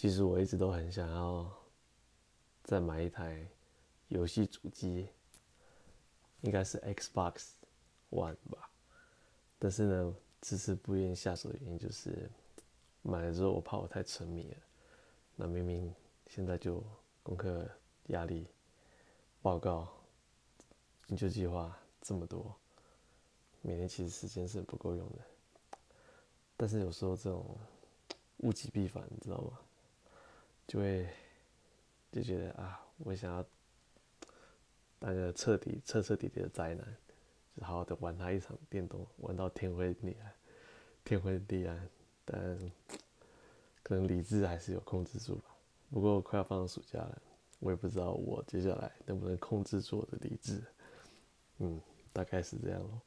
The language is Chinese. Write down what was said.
其实我一直都很想要再买一台游戏主机，应该是 Xbox One 吧。但是呢，迟迟不愿意下手的原因就是，买了之后我怕我太沉迷了。那明明现在就功课压力、报告、研究计划这么多，每天其实时间是不够用的。但是有时候这种物极必反，你知道吗？就会就觉得啊，我想要当个彻底、彻彻底底的宅男，就好好的玩他一场电动，玩到天昏地暗，天昏地暗。但可能理智还是有控制住吧。不过快要放暑假了，我也不知道我接下来能不能控制住我的理智。嗯，大概是这样咯。